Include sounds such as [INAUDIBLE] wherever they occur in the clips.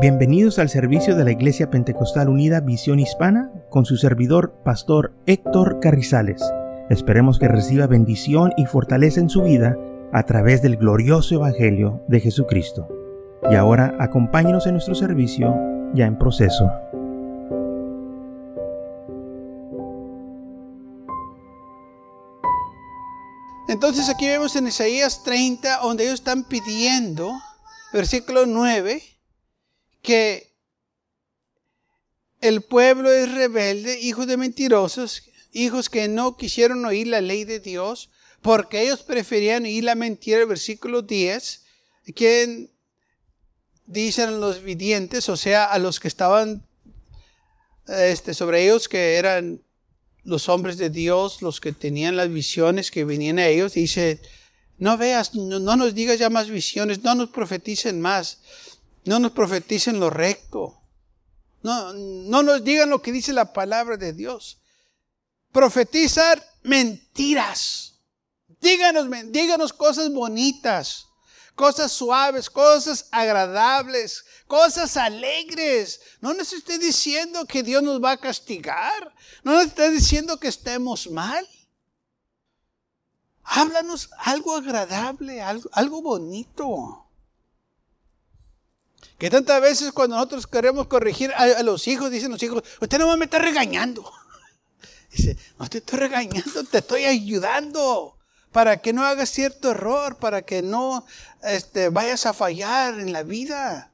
Bienvenidos al servicio de la Iglesia Pentecostal Unida Visión Hispana con su servidor, Pastor Héctor Carrizales. Esperemos que reciba bendición y fortaleza en su vida a través del glorioso Evangelio de Jesucristo. Y ahora acompáñenos en nuestro servicio ya en proceso. Entonces aquí vemos en Isaías 30, donde ellos están pidiendo, versículo 9, que el pueblo es rebelde, hijos de mentirosos, hijos que no quisieron oír la ley de Dios, porque ellos preferían oír la mentira, versículo 10, quien dicen los vidientes, o sea, a los que estaban este, sobre ellos, que eran los hombres de Dios, los que tenían las visiones que venían a ellos, dice, no veas, no, no nos digas ya más visiones, no nos profeticen más. No nos profeticen lo recto. No, no nos digan lo que dice la palabra de Dios. Profetizar mentiras. Díganos, díganos cosas bonitas, cosas suaves, cosas agradables, cosas alegres. No nos esté diciendo que Dios nos va a castigar. No nos esté diciendo que estemos mal. Háblanos algo agradable, algo, algo bonito. Que tantas veces cuando nosotros queremos corregir a, los hijos, dicen los hijos, usted no me está regañando. [LAUGHS] Dice, no te estoy regañando, te estoy ayudando para que no hagas cierto error, para que no este, vayas a fallar en la vida.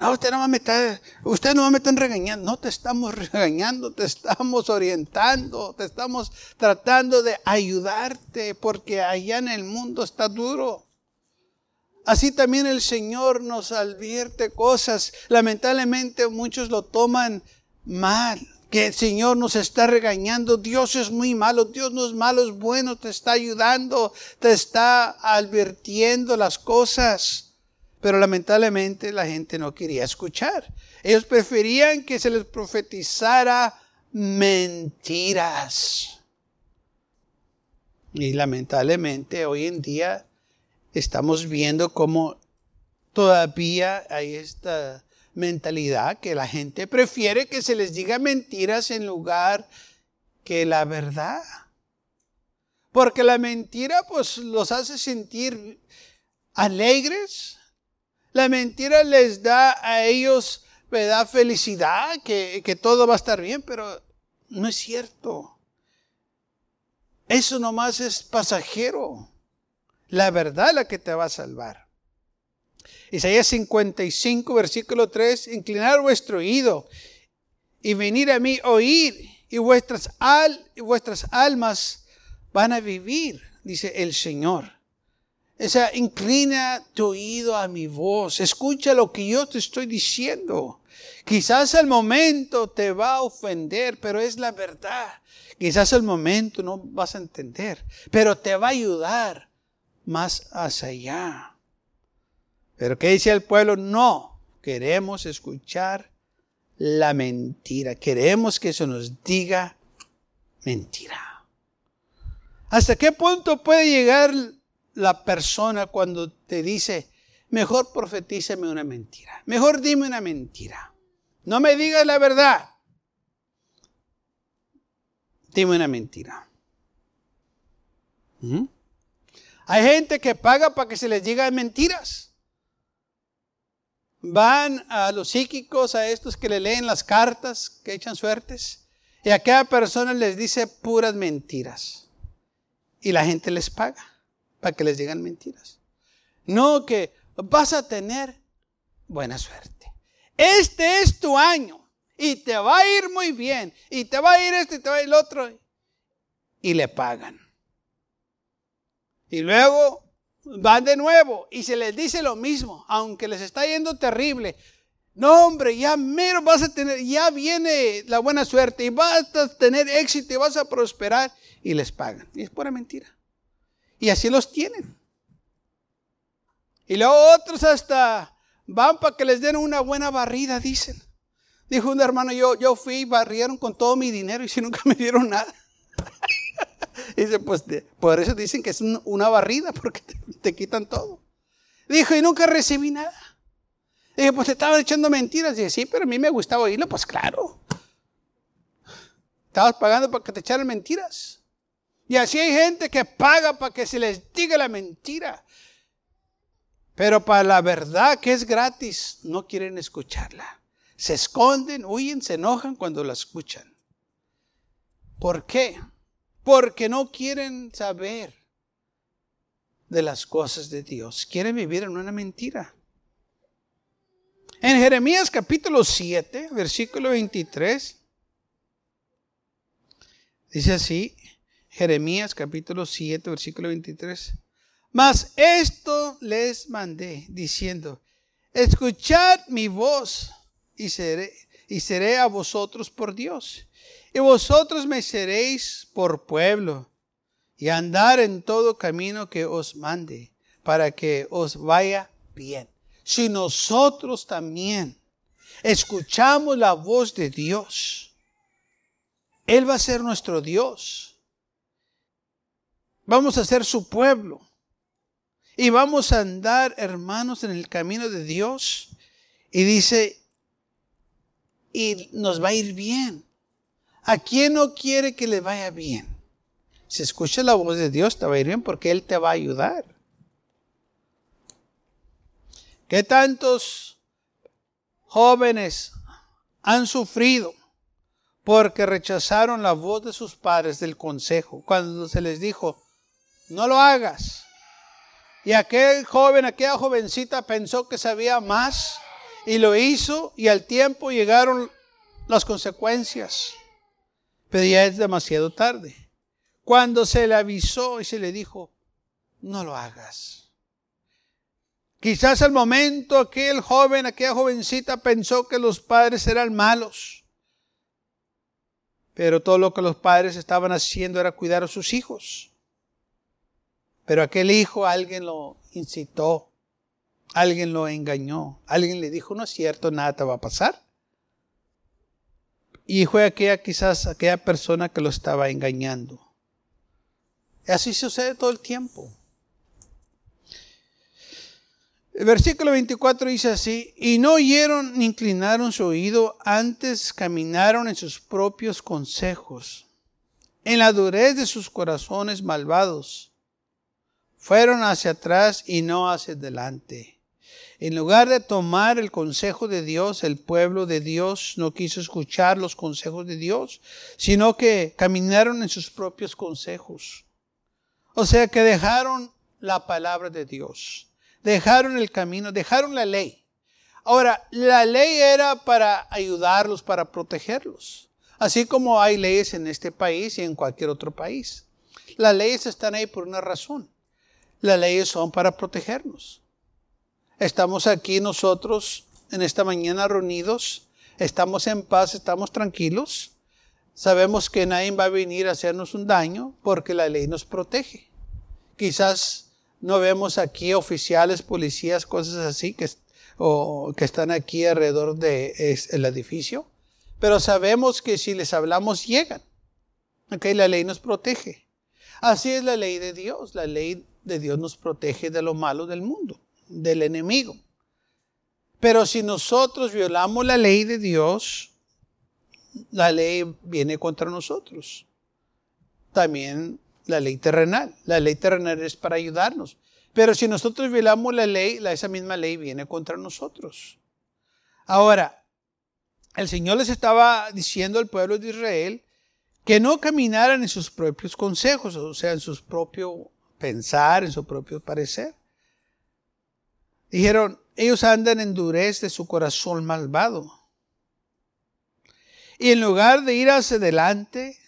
No, usted no me está, usted no me están regañando, no te estamos [LAUGHS] regañando, te estamos orientando, te estamos tratando de ayudarte, porque allá en el mundo está duro. Así también el Señor nos advierte cosas. Lamentablemente muchos lo toman mal. Que el Señor nos está regañando. Dios es muy malo. Dios no es malo, es bueno. Te está ayudando. Te está advirtiendo las cosas. Pero lamentablemente la gente no quería escuchar. Ellos preferían que se les profetizara mentiras. Y lamentablemente hoy en día estamos viendo cómo todavía hay esta mentalidad que la gente prefiere que se les diga mentiras en lugar que la verdad. Porque la mentira pues los hace sentir alegres. La mentira les da a ellos da felicidad, que, que todo va a estar bien, pero no es cierto. Eso nomás es pasajero la verdad la que te va a salvar. Isaías 55, versículo 3, inclinar vuestro oído y venir a mí, oír, y vuestras, al, y almas van a vivir, dice el Señor. O sea, inclina tu oído a mi voz, escucha lo que yo te estoy diciendo. Quizás al momento te va a ofender, pero es la verdad. Quizás al momento no vas a entender, pero te va a ayudar más allá. Pero ¿qué dice el pueblo? No, queremos escuchar la mentira. Queremos que se nos diga mentira. ¿Hasta qué punto puede llegar la persona cuando te dice, mejor profetízame una mentira? Mejor dime una mentira. No me digas la verdad. Dime una mentira. ¿Mm? Hay gente que paga para que se les diga mentiras. Van a los psíquicos, a estos que le leen las cartas, que echan suertes, y a cada persona les dice puras mentiras. Y la gente les paga para que les digan mentiras. No que vas a tener buena suerte. Este es tu año y te va a ir muy bien y te va a ir este y te va a ir el otro. Y le pagan. Y luego van de nuevo y se les dice lo mismo, aunque les está yendo terrible. No, hombre, ya mero vas a tener, ya viene la buena suerte y vas a tener éxito y vas a prosperar y les pagan. Y es pura mentira. Y así los tienen. Y luego otros hasta van para que les den una buena barrida, dicen. Dijo un hermano, yo, yo fui y barrieron con todo mi dinero y si nunca me dieron nada. Dice, pues por eso dicen que es una barrida, [LAUGHS] porque te, quitan todo. Dijo, y nunca recibí nada. Dije, pues te estaban echando mentiras. Dije, sí, pero a mí me gustaba oírlo. Pues claro. Estabas pagando para que te echaran mentiras. Y así hay gente que paga para que se les diga la mentira. Pero para la verdad que es gratis, no quieren escucharla. Se esconden, huyen, se enojan cuando la escuchan. ¿Por qué? Porque no quieren saber de las cosas de Dios. Quieren vivir en una mentira. En Jeremías capítulo 7, versículo 23, dice así, Jeremías capítulo 7, versículo 23. Mas esto les mandé, diciendo, escuchad mi voz y seré, y seré a vosotros por Dios. Y vosotros me seréis por pueblo, y andar en todo camino que os mande, para que os vaya bien si nosotros también escuchamos la voz de Dios, Él va a ser nuestro Dios. Vamos a ser su pueblo. Y vamos a andar, hermanos, en el camino de Dios. Y dice, y nos va a ir bien. ¿A quién no quiere que le vaya bien? Si escucha la voz de Dios, te va a ir bien porque Él te va a ayudar. ¿Qué tantos jóvenes han sufrido porque rechazaron la voz de sus padres del consejo cuando se les dijo, no lo hagas? Y aquel joven, aquella jovencita pensó que sabía más y lo hizo y al tiempo llegaron las consecuencias. Pero ya es demasiado tarde. Cuando se le avisó y se le dijo, no lo hagas. Quizás al momento aquel joven, aquella jovencita pensó que los padres eran malos. Pero todo lo que los padres estaban haciendo era cuidar a sus hijos. Pero aquel hijo alguien lo incitó, alguien lo engañó, alguien le dijo, no es cierto, nada te va a pasar. Y fue aquella quizás aquella persona que lo estaba engañando. Así sucede todo el tiempo. El versículo 24 dice así, y no oyeron ni inclinaron su oído, antes caminaron en sus propios consejos, en la durez de sus corazones malvados. Fueron hacia atrás y no hacia adelante. En lugar de tomar el consejo de Dios, el pueblo de Dios no quiso escuchar los consejos de Dios, sino que caminaron en sus propios consejos. O sea que dejaron la palabra de Dios dejaron el camino, dejaron la ley. Ahora, la ley era para ayudarlos, para protegerlos, así como hay leyes en este país y en cualquier otro país. Las leyes están ahí por una razón. Las leyes son para protegernos. Estamos aquí nosotros en esta mañana reunidos, estamos en paz, estamos tranquilos. Sabemos que nadie va a venir a hacernos un daño porque la ley nos protege. Quizás no vemos aquí oficiales, policías, cosas así que, o, que están aquí alrededor del el edificio. Pero sabemos que si les hablamos llegan. Okay, la ley nos protege. Así es la ley de Dios. La ley de Dios nos protege de lo malo del mundo, del enemigo. Pero si nosotros violamos la ley de Dios, la ley viene contra nosotros. También la ley terrenal. La ley terrenal es para ayudarnos. Pero si nosotros violamos la ley, esa misma ley viene contra nosotros. Ahora, el Señor les estaba diciendo al pueblo de Israel que no caminaran en sus propios consejos, o sea, en su propio pensar, en su propio parecer. Dijeron, ellos andan en durez de su corazón malvado. Y en lugar de ir hacia adelante,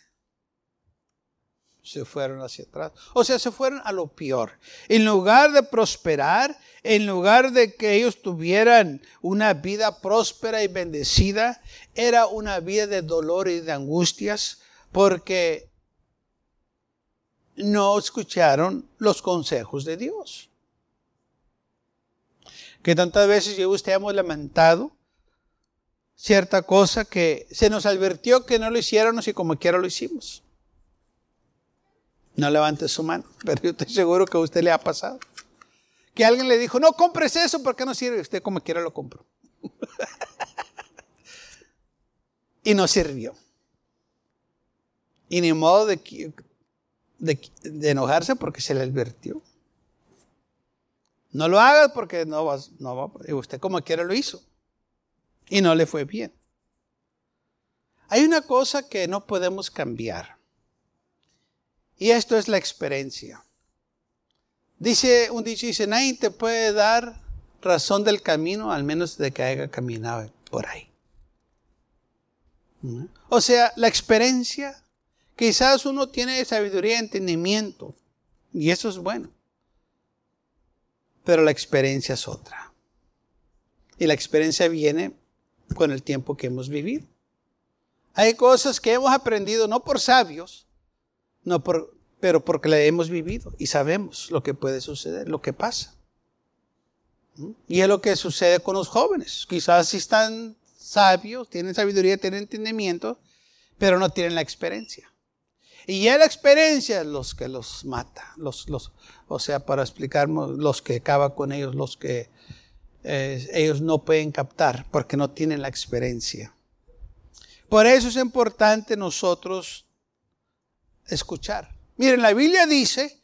se fueron hacia atrás. O sea, se fueron a lo peor. En lugar de prosperar, en lugar de que ellos tuvieran una vida próspera y bendecida, era una vida de dolor y de angustias porque no escucharon los consejos de Dios. Que tantas veces yo usted hemos lamentado cierta cosa que se nos advirtió que no lo hiciéramos y como quiera lo hicimos. No levante su mano, [LAUGHS] pero yo estoy seguro que a usted le ha pasado. Que alguien le dijo, no compres eso porque no sirve. Usted como quiera lo compró. [LAUGHS] y no sirvió. Y ni modo de, de, enojarse porque se le advirtió. No lo hagas porque no va, no va, usted como quiera lo hizo. Y no le fue bien. Hay una cosa que no podemos cambiar. Y esto es la experiencia. Dice un dicho, dice, nadie te puede dar razón del camino al menos de que haya caminado por ahí. O sea, la experiencia, quizás uno tiene sabiduría, entendimiento, y eso es bueno. Pero la experiencia es otra. Y la experiencia viene con el tiempo que hemos vivido. Hay cosas que hemos aprendido no por sabios, no por, pero porque la hemos vivido y sabemos lo que puede suceder, lo que pasa. Y es lo que sucede con los jóvenes. Quizás si están sabios, tienen sabiduría, tienen entendimiento, pero no tienen la experiencia. Y es la experiencia los que los mata, los, los, o sea, para explicarnos, los que acaba con ellos, los que eh, ellos no pueden captar porque no tienen la experiencia. Por eso es importante nosotros escuchar. Miren, la Biblia dice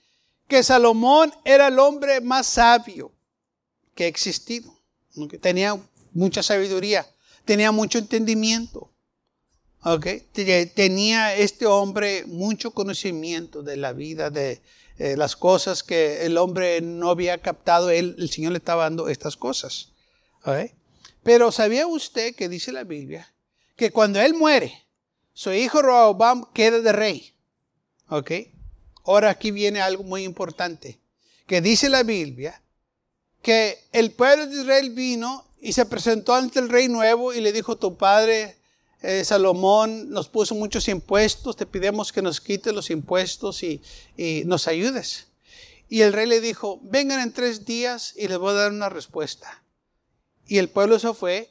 que Salomón era el hombre más sabio que ha existido. Tenía mucha sabiduría, tenía mucho entendimiento. Tenía este hombre mucho conocimiento de la vida, de eh, las cosas que el hombre no había captado. Él, el Señor le estaba dando estas cosas. Pero ¿sabía usted que dice la Biblia que cuando él muere, su hijo Roboam queda de rey? ¿Ok? Ahora aquí viene algo muy importante, que dice la Biblia que el pueblo de Israel vino y se presentó ante el rey nuevo y le dijo, tu padre eh, Salomón nos puso muchos impuestos, te pidemos que nos quites los impuestos y, y nos ayudes. Y el rey le dijo, vengan en tres días y les voy a dar una respuesta. Y el pueblo se fue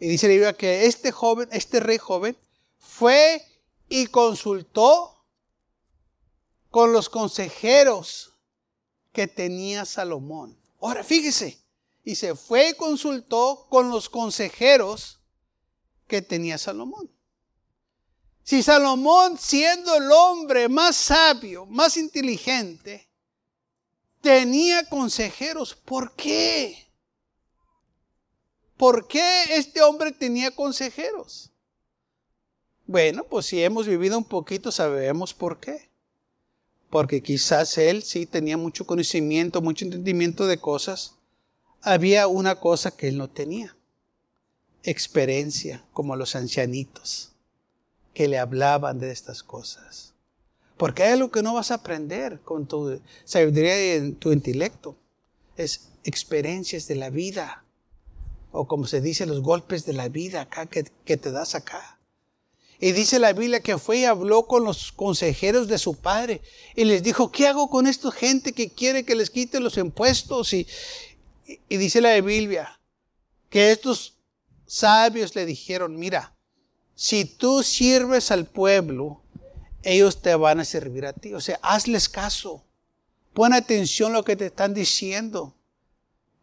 y dice la Biblia que este joven, este rey joven, fue y consultó con los consejeros que tenía Salomón. Ahora fíjese, y se fue y consultó con los consejeros que tenía Salomón. Si Salomón, siendo el hombre más sabio, más inteligente, tenía consejeros, ¿por qué? ¿Por qué este hombre tenía consejeros? Bueno, pues si hemos vivido un poquito sabemos por qué porque quizás él sí tenía mucho conocimiento, mucho entendimiento de cosas, había una cosa que él no tenía, experiencia, como los ancianitos, que le hablaban de estas cosas. Porque hay algo que no vas a aprender con tu sabiduría y tu intelecto, es experiencias de la vida, o como se dice, los golpes de la vida acá que, que te das acá. Y dice la Biblia que fue y habló con los consejeros de su padre y les dijo, ¿qué hago con esta gente que quiere que les quite los impuestos? Y, y dice la Biblia que estos sabios le dijeron, mira, si tú sirves al pueblo, ellos te van a servir a ti. O sea, hazles caso. Pon atención a lo que te están diciendo.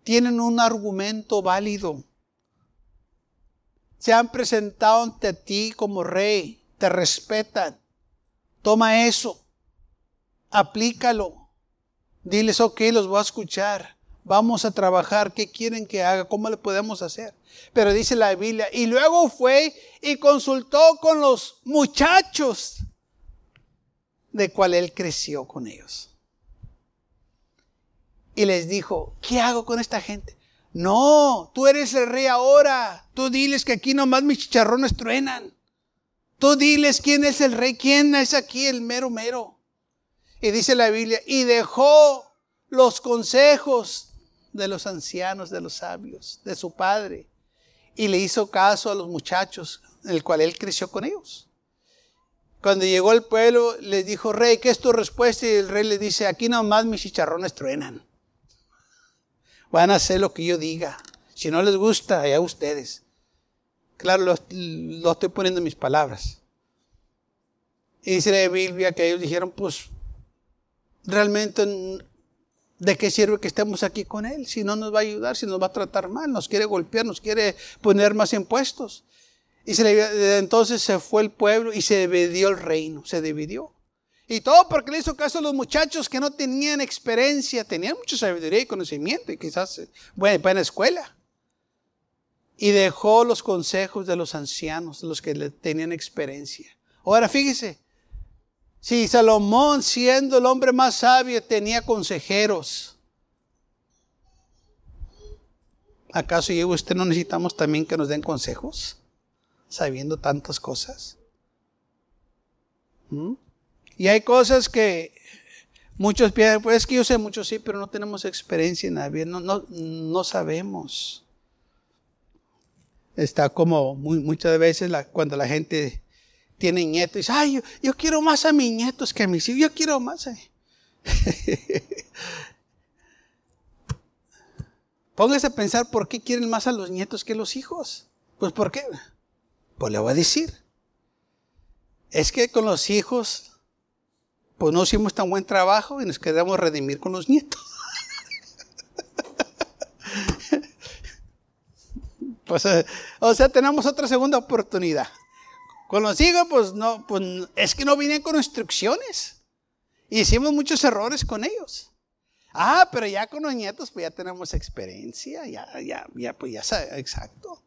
Tienen un argumento válido se han presentado ante ti como rey, te respetan. Toma eso, aplícalo. Diles, ok, los voy a escuchar. Vamos a trabajar. ¿Qué quieren que haga? ¿Cómo le podemos hacer? Pero dice la Biblia, y luego fue y consultó con los muchachos de cual él creció con ellos. Y les dijo, ¿qué hago con esta gente? No, tú eres el rey ahora. Tú diles que aquí nomás mis chicharrones truenan. Tú diles quién es el rey, quién es aquí el mero mero. Y dice la Biblia, y dejó los consejos de los ancianos, de los sabios, de su padre, y le hizo caso a los muchachos, en el cual él creció con ellos. Cuando llegó al pueblo, les dijo, rey, ¿qué es tu respuesta? Y el rey le dice, aquí nomás mis chicharrones truenan van a hacer lo que yo diga. Si no les gusta, allá ustedes. Claro, lo, estoy poniendo en mis palabras. Y dice la Biblia que ellos dijeron, pues realmente ¿De qué sirve que estemos aquí con Él si no nos va a ayudar, si nos va a tratar mal, nos quiere golpear, nos quiere poner más impuestos? Y entonces se fue el pueblo y se dividió el reino, se dividió. Y todo porque le hizo caso a los muchachos que no tenían experiencia, tenían mucha sabiduría y conocimiento y quizás buena, buena escuela. Y dejó los consejos de los ancianos, los que tenían experiencia. Ahora fíjese, si Salomón, siendo el hombre más sabio, tenía consejeros, ¿acaso yo y usted no necesitamos también que nos den consejos? Sabiendo tantas cosas. ¿Mm? Y hay cosas que muchos piensan, pues es que yo sé mucho, sí, pero no tenemos experiencia en nada, no, no, no sabemos. Está como muchas veces cuando la gente tiene nietos. Y dice, ay, yo, quiero más a mis nietos que a mis hijos. Yo quiero más. [LAUGHS] Póngase a pensar por qué quieren más a los nietos que a los hijos. Pues ¿por qué? Pues le voy a decir. Es que con los hijos, pues no hicimos tan buen trabajo y nos quedamos redimir con los nietos. [LAUGHS] pues, eh, o sea, tenemos otra segunda oportunidad. Con los hijos, pues no, pues es que no vienen con instrucciones. Y hicimos muchos errores con ellos. Ah, pero ya con los nietos, pues ya tenemos experiencia, ya, ya, ya, pues ya exacto.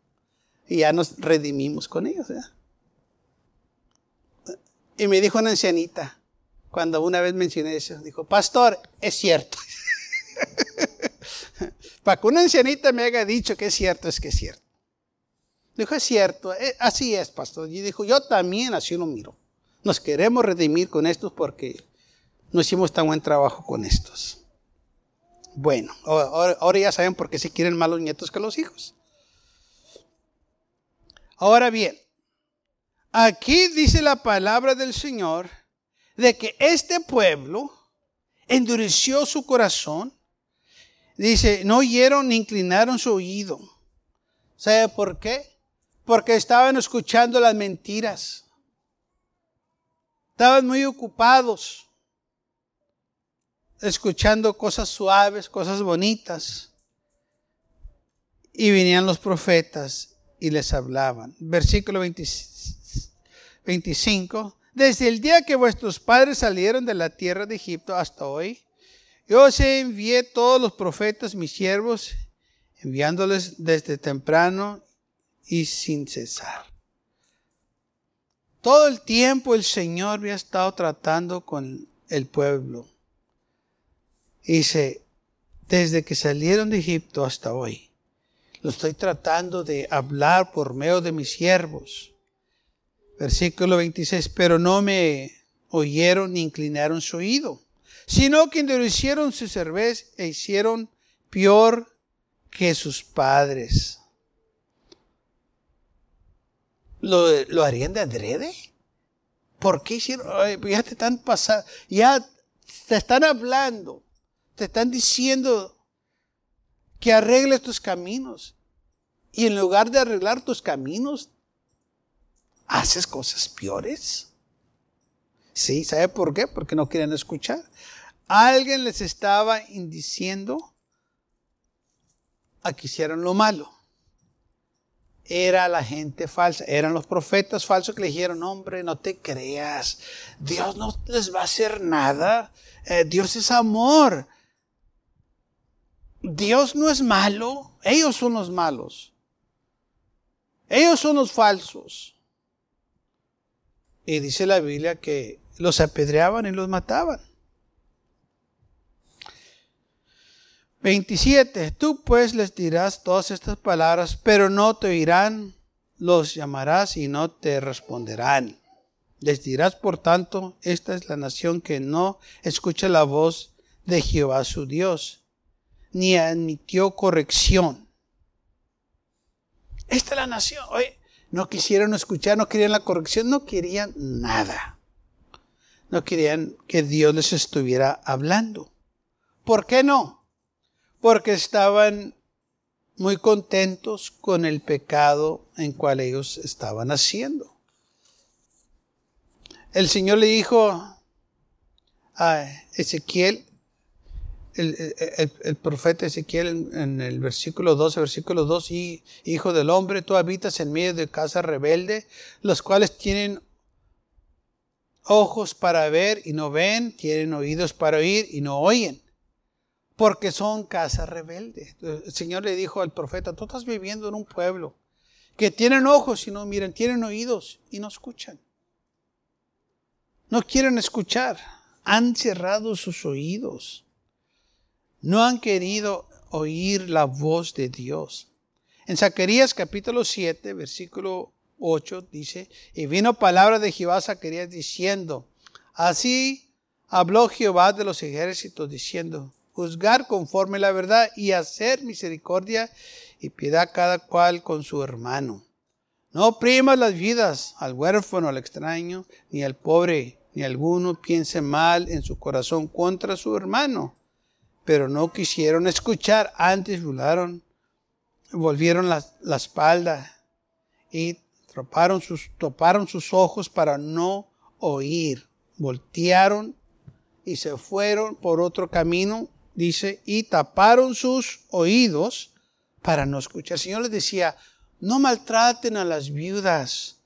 Y ya nos redimimos con ellos. Y me dijo una ancianita, cuando una vez mencioné eso, dijo, pastor, es cierto. [LAUGHS] Para que una ancianita me haya dicho que es cierto, es que es cierto. Dijo, es cierto, eh, así es, pastor. Y dijo, yo también así lo miro. Nos queremos redimir con estos porque no hicimos tan buen trabajo con estos. Bueno, ahora, ya saben por qué se quieren más los nietos que los hijos. Ahora bien, aquí dice la palabra del Señor de que este pueblo endureció su corazón. Dice, no oyeron ni inclinaron su oído. ¿Sabe por qué? Porque estaban escuchando las mentiras. Estaban muy ocupados escuchando cosas suaves, cosas bonitas. Y venían los profetas y les hablaban. Versículo 25. Desde el día que vuestros padres salieron de la tierra de Egipto hasta hoy, yo os envié todos los profetas, mis siervos, enviándoles desde temprano y sin cesar. Todo el tiempo el Señor había estado tratando con el pueblo. Dice, desde que salieron de Egipto hasta hoy, lo estoy tratando de hablar por medio de mis siervos. Versículo 26, pero no me oyeron ni inclinaron su oído, sino que endurecieron su cerveza e hicieron peor que sus padres. ¿Lo, harían de adrede? ¿Por qué hicieron? ya te están pasando, ya te están hablando, te están diciendo que arregles tus caminos. Y en lugar de arreglar tus caminos, haces cosas peores. Sí, ¿sabe por qué? Porque no quieren escuchar. Alguien les estaba indiciendo a que hicieran lo malo era la gente falsa, eran los profetas falsos que le dijeron, hombre, no te creas, Dios no les va a hacer nada, eh, Dios es amor, Dios no es malo, ellos son los malos, ellos son los falsos. Y dice la Biblia que los apedreaban y los mataban. 27. Tú pues les dirás todas estas palabras, pero no te oirán, los llamarás y no te responderán. Les dirás, por tanto, esta es la nación que no escucha la voz de Jehová su Dios, ni admitió corrección. Esta es la nación. Oye, no quisieron escuchar, no querían la corrección, no querían nada. No querían que Dios les estuviera hablando. ¿Por qué no? Porque estaban muy contentos con el pecado en cual ellos estaban haciendo. El Señor le dijo a Ezequiel, el, profeta Ezequiel en, el versículo 12, versículo 2, y, Hijo del hombre, tú habitas en medio de casa rebelde, los cuales tienen ojos para ver y no ven, tienen oídos para oír y no oyen, porque son casa rebelde. El Señor le dijo al profeta, tú estás viviendo en un pueblo que tienen ojos y no miran, tienen oídos y no escuchan. No quieren escuchar, han cerrado sus oídos no han querido oír la voz de Dios. En Zacarías capítulo 7, versículo 8 dice, y vino palabra de Jehová a Zacarías diciendo, así habló Jehová de los ejércitos diciendo, juzgar conforme la verdad y hacer misericordia y piedad cada cual con su hermano. No oprimas las vidas al huérfano, al extraño, ni al pobre, ni alguno piense mal en su corazón contra su hermano pero no quisieron escuchar, antes volaron, volvieron la, espalda y toparon sus, toparon sus ojos para no oír, voltearon y se fueron por otro camino, dice, y taparon sus oídos para no escuchar. El Señor les decía, no maltraten a las viudas,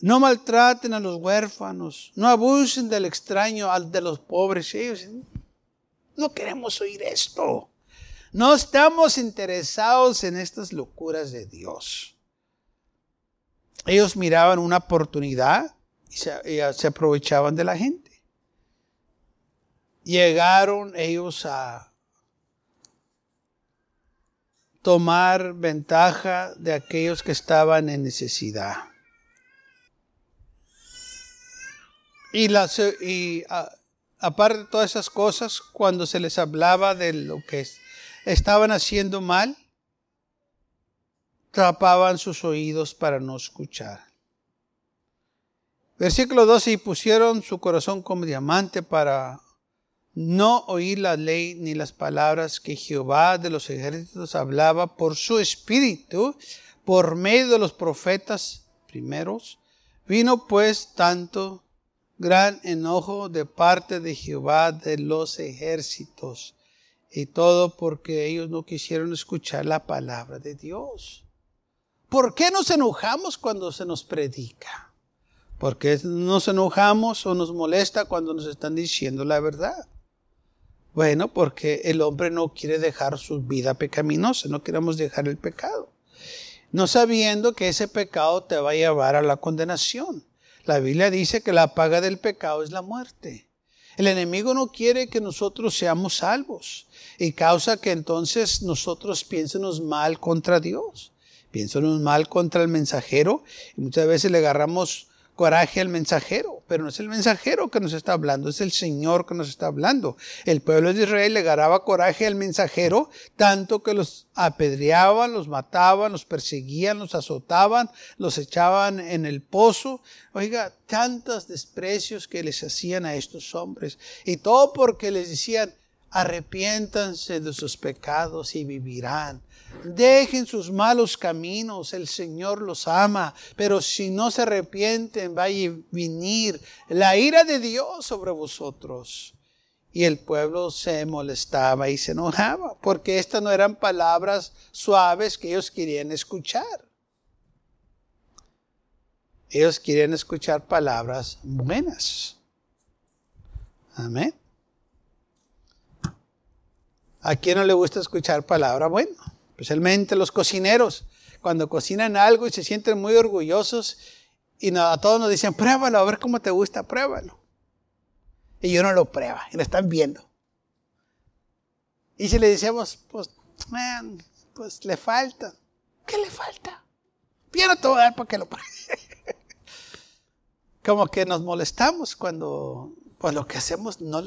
no maltraten a los huérfanos, no abusen del extraño, al de los pobres. Ellos no queremos oír esto. No estamos interesados en estas locuras de Dios. Ellos miraban una oportunidad y se, aprovechaban de la gente. Llegaron ellos a tomar ventaja de aquellos que estaban en necesidad. Y, las, aparte de todas esas cosas, cuando se les hablaba de lo que estaban haciendo mal, tapaban sus oídos para no escuchar. Versículo 12, y pusieron su corazón como diamante para no oír la ley ni las palabras que Jehová de los ejércitos hablaba por su espíritu, por medio de los profetas primeros. Vino pues tanto gran enojo de parte de Jehová de los ejércitos. Y todo porque ellos no quisieron escuchar la palabra de Dios. ¿Por qué nos enojamos cuando se nos predica? ¿Por qué nos enojamos o nos molesta cuando nos están diciendo la verdad? Bueno, porque el hombre no quiere dejar su vida pecaminosa, no queremos dejar el pecado. No sabiendo que ese pecado te va a llevar a la condenación. La Biblia dice que la paga del pecado es la muerte. El enemigo no quiere que nosotros seamos salvos y causa que entonces nosotros piénsenos mal contra Dios, piénsenos mal contra el mensajero y muchas veces le agarramos coraje al mensajero, pero no es el mensajero que nos está hablando, es el Señor que nos está hablando. El pueblo de Israel le agarraba coraje al mensajero, tanto que los apedreaban, los mataban, los perseguían, los azotaban, los echaban en el pozo. Oiga, tantos desprecios que les hacían a estos hombres. Y todo porque les decían, arrepiéntanse de sus pecados y vivirán. Dejen sus malos caminos, el Señor los ama, pero si no se arrepienten, va a venir la ira de Dios sobre vosotros. Y el pueblo se molestaba y se enojaba, porque estas no eran palabras suaves que ellos querían escuchar. Ellos querían escuchar palabras buenas. Amén. ¿A quién no le gusta escuchar palabra buena? Especialmente los cocineros, cuando cocinan algo y se sienten muy orgullosos y a todos nos dicen, pruébalo, a ver cómo te gusta, pruébalo. Y yo no lo prueba, y lo están viendo. Y si le decimos, pues, man, pues le falta. ¿Qué le falta? No te para que lo pruebe. [LAUGHS] Como que nos molestamos cuando, pues lo que hacemos no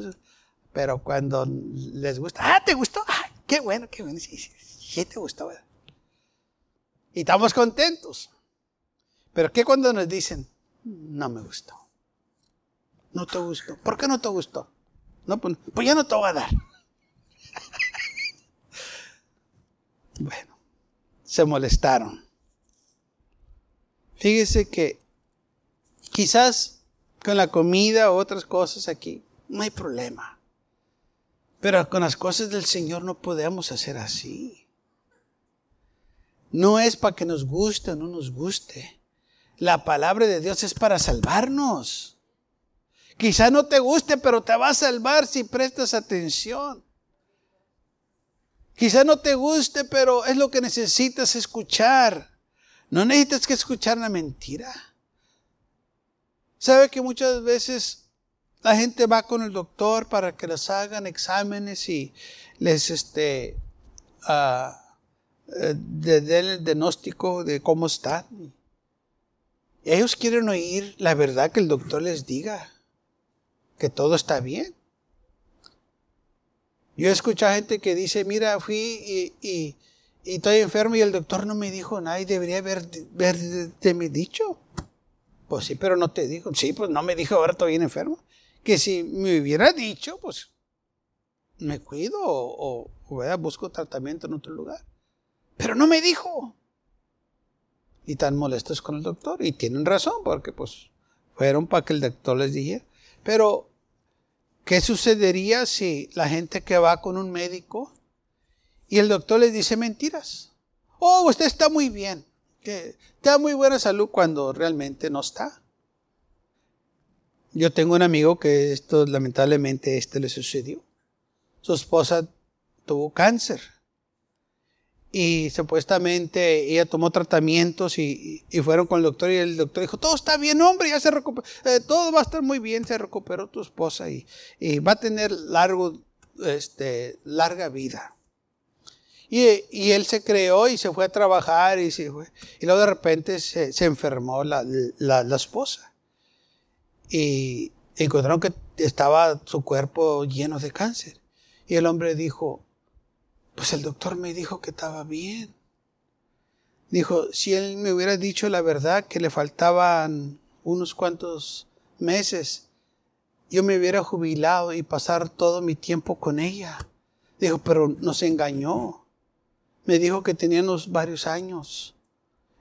pero cuando les gusta, ah, ¿te gustó? Ah, qué bueno, qué bueno, sí, sí. ¿Qué te gustó? Y estamos contentos. Pero ¿qué cuando nos dicen, no me gustó? No te gustó. ¿Por qué no te gustó? No, pues, pues ya no te voy a dar. [LAUGHS] bueno, se molestaron. Fíjese que quizás con la comida o otras cosas aquí no hay problema. Pero con las cosas del Señor no podemos hacer así. No es para que nos guste o no nos guste. La palabra de Dios es para salvarnos. Quizá no te guste, pero te va a salvar si prestas atención. Quizá no te guste, pero es lo que necesitas escuchar. No necesitas que escuchar una mentira. ¿Sabe que muchas veces la gente va con el doctor para que les hagan exámenes y les este, uh, den el diagnóstico de cómo están? Ellos quieren oír la verdad que el doctor les diga, que todo está bien. Yo he escuchado gente que dice, mira, fui y, y, estoy enfermo y el doctor no me dijo nada y debería haber, me dicho. Pues sí, pero no te dijo. Sí, pues no me dijo, ahora estoy bien enfermo. Que si me hubiera dicho, pues me cuido o, o, busco tratamiento en otro lugar. Pero no me dijo y tan molestos con el doctor. Y tienen razón, porque pues fueron para que el doctor les dijera. Pero, ¿qué sucedería si la gente que va con un médico y el doctor les dice mentiras? Oh, usted está muy bien, que da muy buena salud cuando realmente no está. Yo tengo un amigo que esto lamentablemente este le sucedió. Su esposa tuvo cáncer y supuestamente ella tomó tratamientos y, fueron con el doctor y el doctor dijo, todo está bien, hombre, ya se recuperó, eh, todo va a estar muy bien, se recuperó tu esposa y, va a tener largo, este, larga vida. Y, él se creó y se fue a trabajar y, se fue, y luego de repente se, enfermó la, la esposa. Y encontraron que estaba su cuerpo lleno de cáncer. Y el hombre dijo, pues el doctor me dijo que estaba bien. Dijo, si él me hubiera dicho la verdad, que le faltaban unos cuantos meses, yo me hubiera jubilado y pasar todo mi tiempo con ella. Dijo, pero nos engañó. Me dijo que teníamos varios años.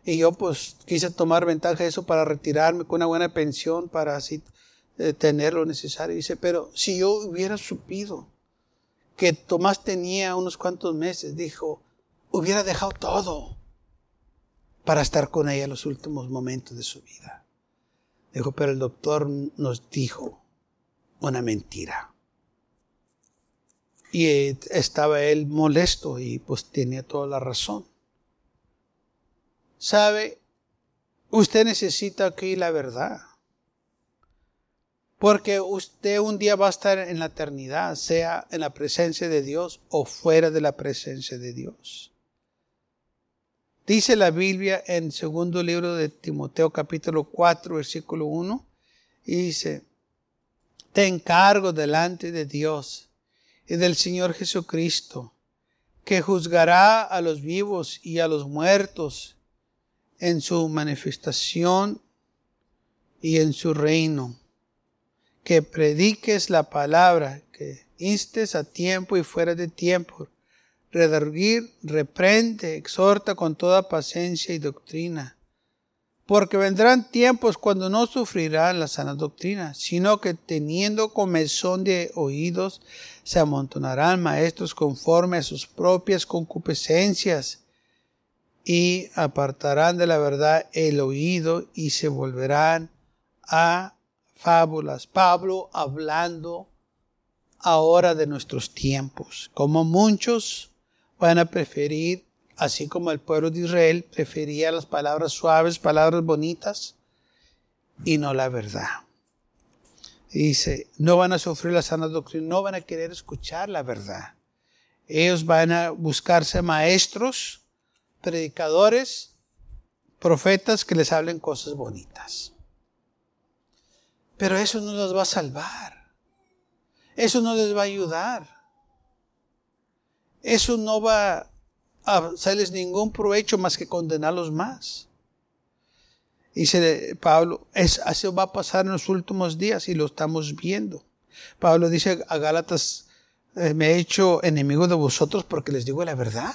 Y yo pues quise tomar ventaja de eso para retirarme con una buena pensión, para así eh, tener lo necesario. Dice, pero si yo hubiera supido que Tomás tenía unos cuantos meses, dijo, hubiera dejado todo para estar con ella en los últimos momentos de su vida. Dijo, pero el doctor nos dijo una mentira. Y estaba él molesto y pues tenía toda la razón. ¿Sabe? Usted necesita aquí la verdad. Porque usted un día va a estar en la eternidad, sea en la presencia de Dios o fuera de la presencia de Dios. Dice la Biblia en segundo libro de Timoteo capítulo 4 versículo 1 y dice, te encargo delante de Dios y del Señor Jesucristo, que juzgará a los vivos y a los muertos en su manifestación y en su reino que prediques la palabra, que instes a tiempo y fuera de tiempo, redarguir, reprende, exhorta con toda paciencia y doctrina. Porque vendrán tiempos cuando no sufrirán la sana doctrina, sino que teniendo comezón de oídos, se amontonarán maestros conforme a sus propias concupiscencias y apartarán de la verdad el oído y se volverán a fábulas. Pablo hablando ahora de nuestros tiempos, como muchos van a preferir, así como el pueblo de Israel prefería las palabras suaves, palabras bonitas, y no la verdad. Dice, no van a sufrir la sana doctrina, no van a querer escuchar la verdad. Ellos van a buscarse maestros, predicadores, profetas que les hablen cosas bonitas. Pero eso no los va a salvar. Eso no les va a ayudar. Eso no va a hacerles ningún provecho más que condenarlos más. Dice Pablo, eso va a pasar en los últimos días y lo estamos viendo. Pablo dice a Gálatas, eh, me he hecho enemigo de vosotros porque les digo la verdad.